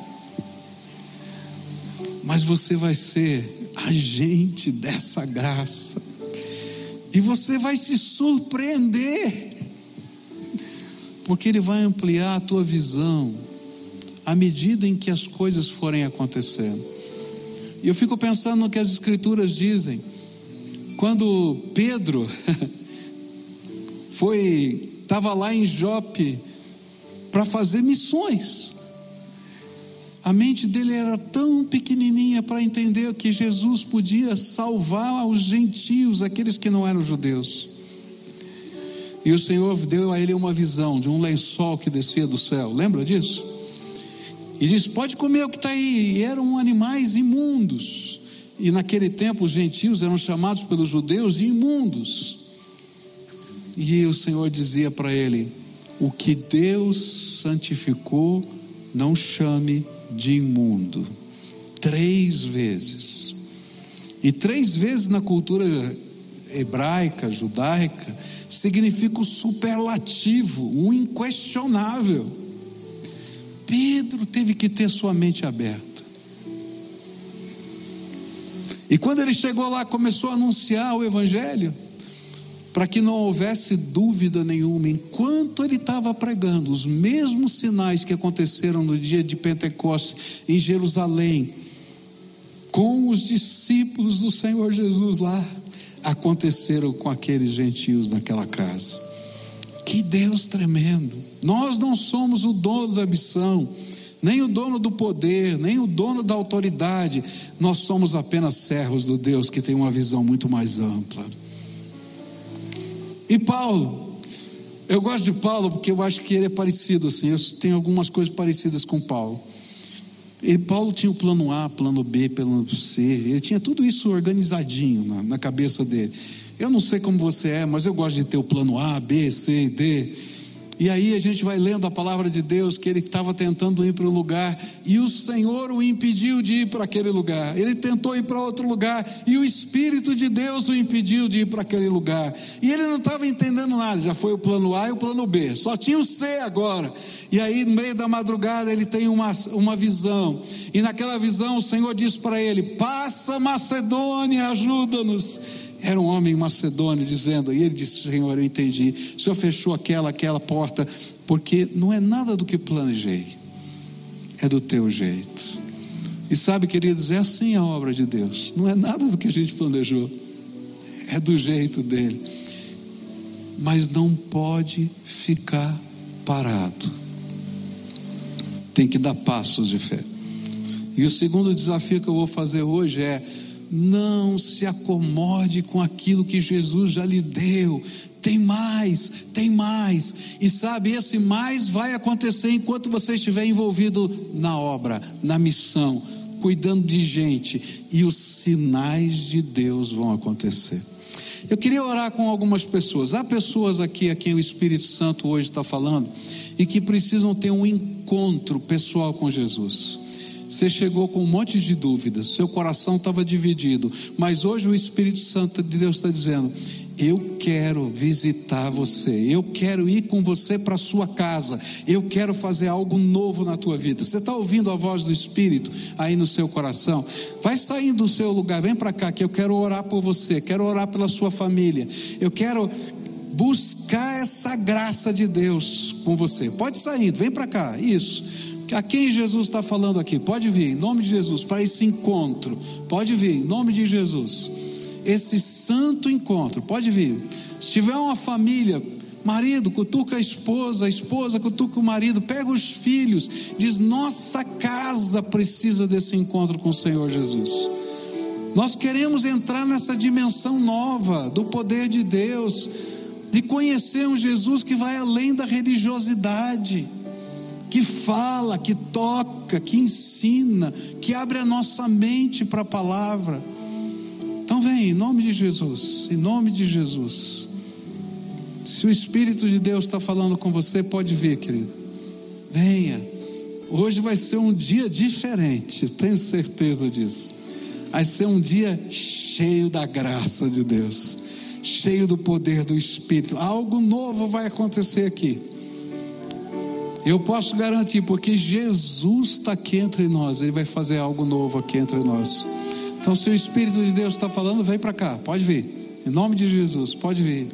Mas você vai ser agente dessa graça, e você vai se surpreender, porque Ele vai ampliar a tua visão, à medida em que as coisas forem acontecendo. E eu fico pensando no que as Escrituras dizem. Quando Pedro foi, estava lá em Jope para fazer missões. A mente dele era tão pequenininha para entender que Jesus podia salvar os gentios, aqueles que não eram judeus. E o Senhor deu a ele uma visão de um lençol que descia do céu. Lembra disso? E diz: Pode comer o que está aí. E eram animais imundos. E naquele tempo os gentios eram chamados pelos judeus de imundos. E o Senhor dizia para ele: O que Deus santificou, não chame de imundo. Três vezes. E três vezes na cultura hebraica, judaica, significa o superlativo, o inquestionável. Pedro teve que ter sua mente aberta. E quando ele chegou lá, começou a anunciar o Evangelho, para que não houvesse dúvida nenhuma, enquanto ele estava pregando, os mesmos sinais que aconteceram no dia de Pentecostes em Jerusalém, com os discípulos do Senhor Jesus lá, aconteceram com aqueles gentios naquela casa. Que Deus tremendo! Nós não somos o dono da missão, nem o dono do poder, nem o dono da autoridade, nós somos apenas servos do Deus que tem uma visão muito mais ampla. E Paulo, eu gosto de Paulo porque eu acho que ele é parecido assim, eu tenho algumas coisas parecidas com Paulo. E Paulo tinha o plano A, plano B, plano C, ele tinha tudo isso organizadinho na, na cabeça dele. Eu não sei como você é, mas eu gosto de ter o plano A, B, C, D. E aí a gente vai lendo a palavra de Deus que ele estava tentando ir para um lugar e o Senhor o impediu de ir para aquele lugar. Ele tentou ir para outro lugar e o Espírito de Deus o impediu de ir para aquele lugar. E ele não estava entendendo nada. Já foi o plano A e o plano B. Só tinha o C agora. E aí no meio da madrugada ele tem uma, uma visão. E naquela visão o Senhor diz para ele: Passa Macedônia, ajuda-nos. Era um homem macedônio dizendo, e ele disse: Senhor, eu entendi. O Senhor fechou aquela, aquela porta, porque não é nada do que planejei, é do teu jeito. E sabe, queridos, é assim a obra de Deus, não é nada do que a gente planejou, é do jeito dele. Mas não pode ficar parado, tem que dar passos de fé. E o segundo desafio que eu vou fazer hoje é não se acomode com aquilo que Jesus já lhe deu. Tem mais, tem mais. E sabe, esse mais vai acontecer enquanto você estiver envolvido na obra, na missão, cuidando de gente. E os sinais de Deus vão acontecer. Eu queria orar com algumas pessoas. Há pessoas aqui a quem o Espírito Santo hoje está falando e que precisam ter um encontro pessoal com Jesus. Você chegou com um monte de dúvidas, seu coração estava dividido, mas hoje o Espírito Santo de Deus está dizendo: Eu quero visitar você, eu quero ir com você para sua casa, eu quero fazer algo novo na tua vida. Você está ouvindo a voz do Espírito aí no seu coração? Vai saindo do seu lugar, vem para cá, que eu quero orar por você, quero orar pela sua família, eu quero buscar essa graça de Deus com você. Pode sair, vem para cá, isso. A quem Jesus está falando aqui? Pode vir, em nome de Jesus, para esse encontro. Pode vir, em nome de Jesus. Esse santo encontro, pode vir. Se tiver uma família, marido cutuca a esposa, a esposa cutuca o marido, pega os filhos, diz: Nossa casa precisa desse encontro com o Senhor Jesus. Nós queremos entrar nessa dimensão nova do poder de Deus, de conhecer um Jesus que vai além da religiosidade que fala, que toca, que ensina, que abre a nossa mente para a palavra. Então vem, em nome de Jesus, em nome de Jesus. Se o Espírito de Deus está falando com você, pode vir, querido. Venha. Hoje vai ser um dia diferente, tenho certeza disso. Vai ser um dia cheio da graça de Deus, cheio do poder do Espírito. Algo novo vai acontecer aqui. Eu posso garantir, porque Jesus está aqui entre nós, Ele vai fazer algo novo aqui entre nós. Então, se o Espírito de Deus está falando, vem para cá, pode vir. Em nome de Jesus, pode vir.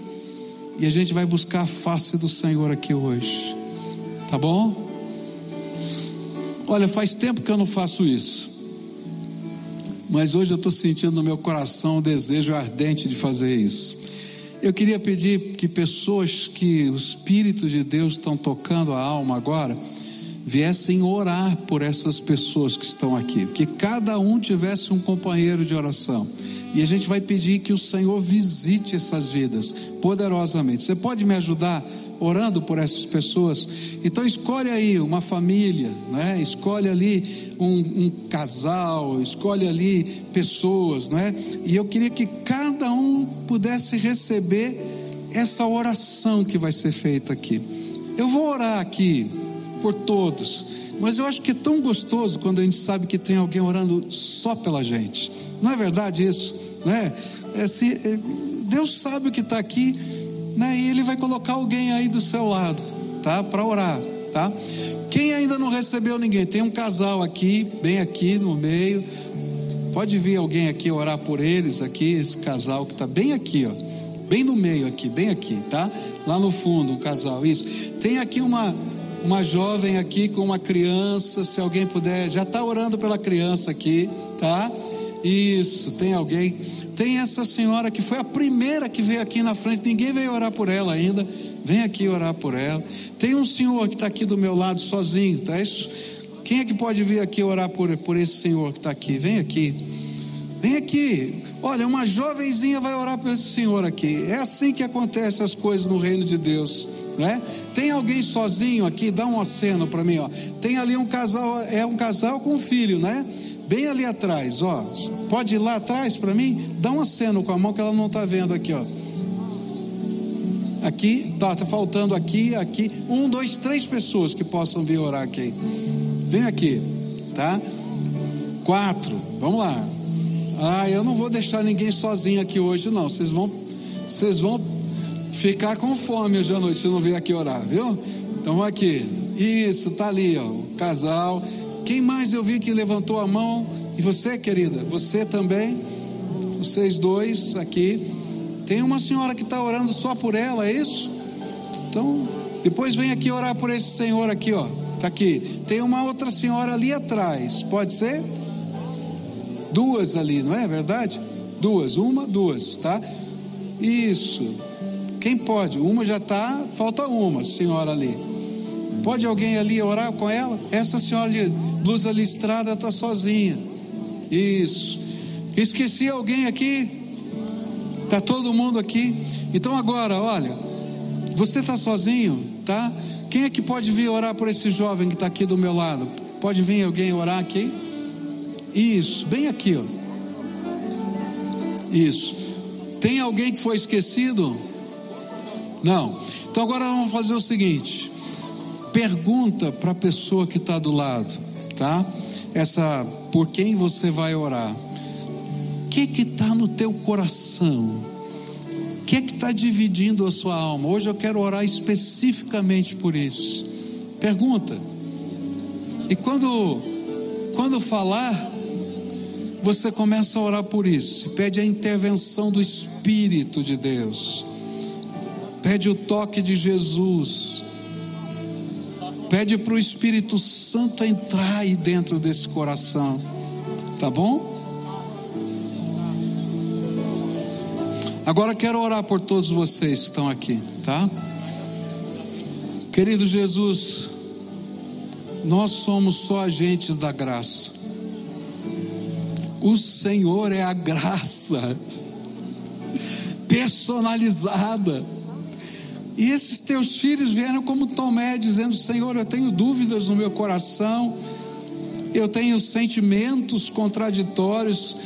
E a gente vai buscar a face do Senhor aqui hoje. Tá bom? Olha, faz tempo que eu não faço isso. Mas hoje eu estou sentindo no meu coração o desejo ardente de fazer isso. Eu queria pedir que pessoas que o Espírito de Deus estão tocando a alma agora, viessem orar por essas pessoas que estão aqui, que cada um tivesse um companheiro de oração. E a gente vai pedir que o Senhor visite essas vidas poderosamente. Você pode me ajudar orando por essas pessoas. Então escolhe aí uma família, né? escolhe ali um, um casal, escolhe ali pessoas, né? E eu queria que cada um pudesse receber essa oração que vai ser feita aqui. Eu vou orar aqui por todos, mas eu acho que é tão gostoso quando a gente sabe que tem alguém orando só pela gente. Não é verdade isso? Né? É, se, é, Deus sabe o que está aqui, né? E Ele vai colocar alguém aí do seu lado, tá? Para orar, tá? Quem ainda não recebeu ninguém, tem um casal aqui, bem aqui no meio. Pode vir alguém aqui orar por eles, aqui, esse casal que está bem aqui, ó. Bem no meio aqui, bem aqui, tá? Lá no fundo, um casal, isso. Tem aqui uma uma jovem aqui com uma criança, se alguém puder, já está orando pela criança aqui, tá? Isso, tem alguém. Tem essa senhora que foi a primeira que veio aqui na frente, ninguém veio orar por ela ainda. Vem aqui orar por ela. Tem um senhor que está aqui do meu lado sozinho, tá? Isso. Quem é que pode vir aqui orar por, por esse senhor que está aqui? Vem aqui. Vem aqui. Olha, uma jovenzinha vai orar por esse senhor aqui. É assim que acontecem as coisas no reino de Deus né? Tem alguém sozinho aqui? Dá um aceno para mim, ó. Tem ali um casal, é um casal com um filho, né? Bem ali atrás, ó. Pode ir lá atrás para mim? Dá um aceno com a mão que ela não está vendo aqui, ó. Aqui, tá, tá faltando aqui, aqui. Um, dois, três pessoas que possam vir orar aqui. Vem aqui, tá? Quatro, vamos lá. Ah, eu não vou deixar ninguém sozinho aqui hoje, não. Vocês vão, vocês vão ficar com fome hoje à noite se não vier aqui orar, viu? Então aqui. Isso, tá ali, ó, o casal. Quem mais eu vi que levantou a mão? E você, querida? Você também? Vocês dois aqui. Tem uma senhora que está orando só por ela, é isso? Então, depois vem aqui orar por esse senhor aqui, ó. Tá aqui. Tem uma outra senhora ali atrás. Pode ser? Duas ali, não é verdade? Duas, uma, duas, tá? Isso. Quem pode? Uma já está, falta uma senhora ali. Pode alguém ali orar com ela? Essa senhora de blusa listrada está sozinha. Isso. Esqueci alguém aqui? Está todo mundo aqui? Então agora, olha, você está sozinho, tá? Quem é que pode vir orar por esse jovem que está aqui do meu lado? Pode vir alguém orar aqui? Isso, bem aqui, ó. Isso. Tem alguém que foi esquecido? Não. Então agora vamos fazer o seguinte: pergunta para a pessoa que está do lado, tá? Essa por quem você vai orar. O que que está no teu coração? O que que está dividindo a sua alma? Hoje eu quero orar especificamente por isso. Pergunta. E quando quando falar, você começa a orar por isso. Pede a intervenção do Espírito de Deus. Pede o toque de Jesus. Pede para o Espírito Santo entrar aí dentro desse coração. Tá bom? Agora quero orar por todos vocês que estão aqui, tá? Querido Jesus, nós somos só agentes da graça. O Senhor é a graça personalizada. E esses teus filhos vieram como Tomé, dizendo: Senhor, eu tenho dúvidas no meu coração, eu tenho sentimentos contraditórios,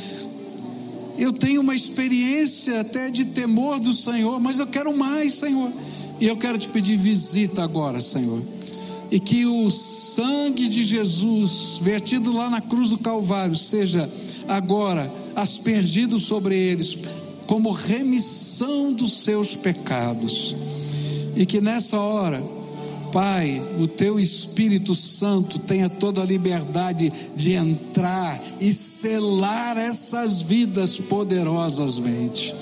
eu tenho uma experiência até de temor do Senhor, mas eu quero mais, Senhor. E eu quero te pedir visita agora, Senhor. E que o sangue de Jesus, vertido lá na cruz do Calvário, seja agora aspergido sobre eles, como remissão dos seus pecados. E que nessa hora, Pai, o teu Espírito Santo tenha toda a liberdade de entrar e selar essas vidas poderosamente.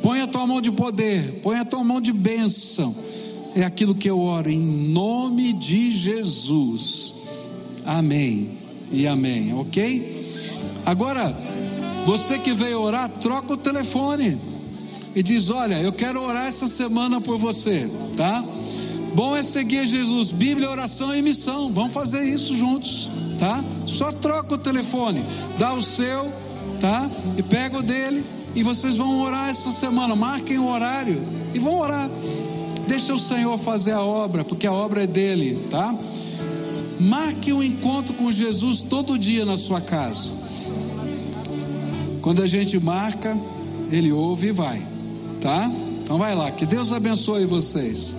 Põe a tua mão de poder, põe a tua mão de bênção. É aquilo que eu oro em nome de Jesus. Amém e amém, ok? Agora, você que veio orar, troca o telefone e diz: Olha, eu quero orar essa semana por você, tá? Bom é seguir Jesus, Bíblia, oração e missão. Vamos fazer isso juntos, tá? Só troca o telefone, dá o seu, tá? E pega o dele e vocês vão orar essa semana. Marquem o horário e vão orar. Deixa o Senhor fazer a obra, porque a obra é dele, tá? Marque um encontro com Jesus todo dia na sua casa. Quando a gente marca, ele ouve e vai tá? Então vai lá, que Deus abençoe vocês.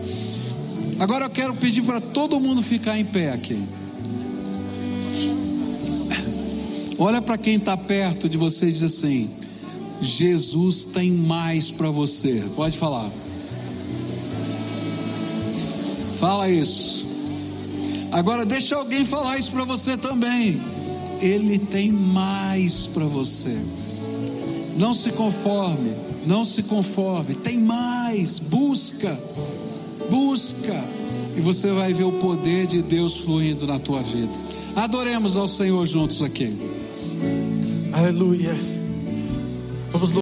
Agora eu quero pedir para todo mundo ficar em pé aqui. Olha para quem está perto de você e diz assim: Jesus tem mais para você. Pode falar. Fala isso. Agora deixa alguém falar isso para você também. Ele tem mais para você. Não se conforme, não se conforme. Tem mais. Busca, busca, e você vai ver o poder de Deus fluindo na tua vida. Adoremos ao Senhor juntos aqui. Aleluia. Vamos